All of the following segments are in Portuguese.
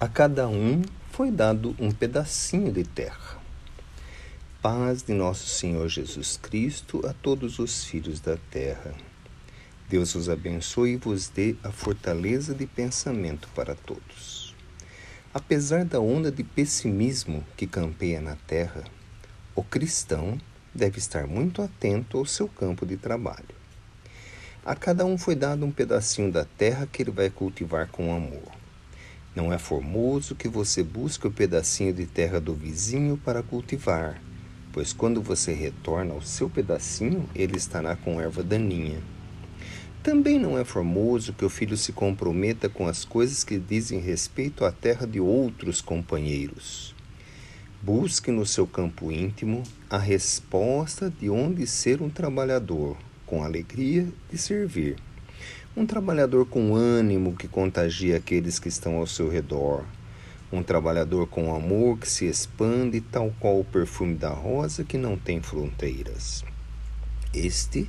A cada um foi dado um pedacinho de terra. Paz de nosso Senhor Jesus Cristo a todos os filhos da terra. Deus os abençoe e vos dê a fortaleza de pensamento para todos. Apesar da onda de pessimismo que campeia na terra, o cristão deve estar muito atento ao seu campo de trabalho. A cada um foi dado um pedacinho da terra que ele vai cultivar com amor. Não é formoso que você busque o pedacinho de terra do vizinho para cultivar, pois quando você retorna ao seu pedacinho, ele estará com erva daninha. Também não é formoso que o filho se comprometa com as coisas que dizem respeito à terra de outros companheiros. Busque no seu campo íntimo a resposta de onde ser um trabalhador, com alegria de servir um trabalhador com ânimo que contagia aqueles que estão ao seu redor. Um trabalhador com amor que se expande, tal qual o perfume da rosa que não tem fronteiras. Este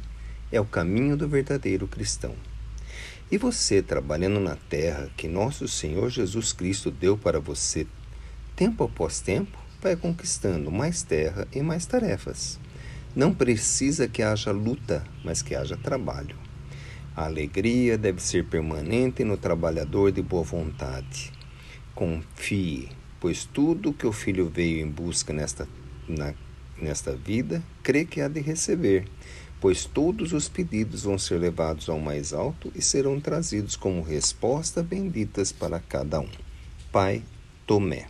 é o caminho do verdadeiro cristão. E você, trabalhando na terra que nosso Senhor Jesus Cristo deu para você, tempo após tempo, vai conquistando mais terra e mais tarefas. Não precisa que haja luta, mas que haja trabalho. A alegria deve ser permanente no trabalhador de boa vontade. Confie, pois tudo que o filho veio em busca nesta, na, nesta vida, crê que há de receber, pois todos os pedidos vão ser levados ao mais alto e serão trazidos como resposta benditas para cada um. Pai Tomé.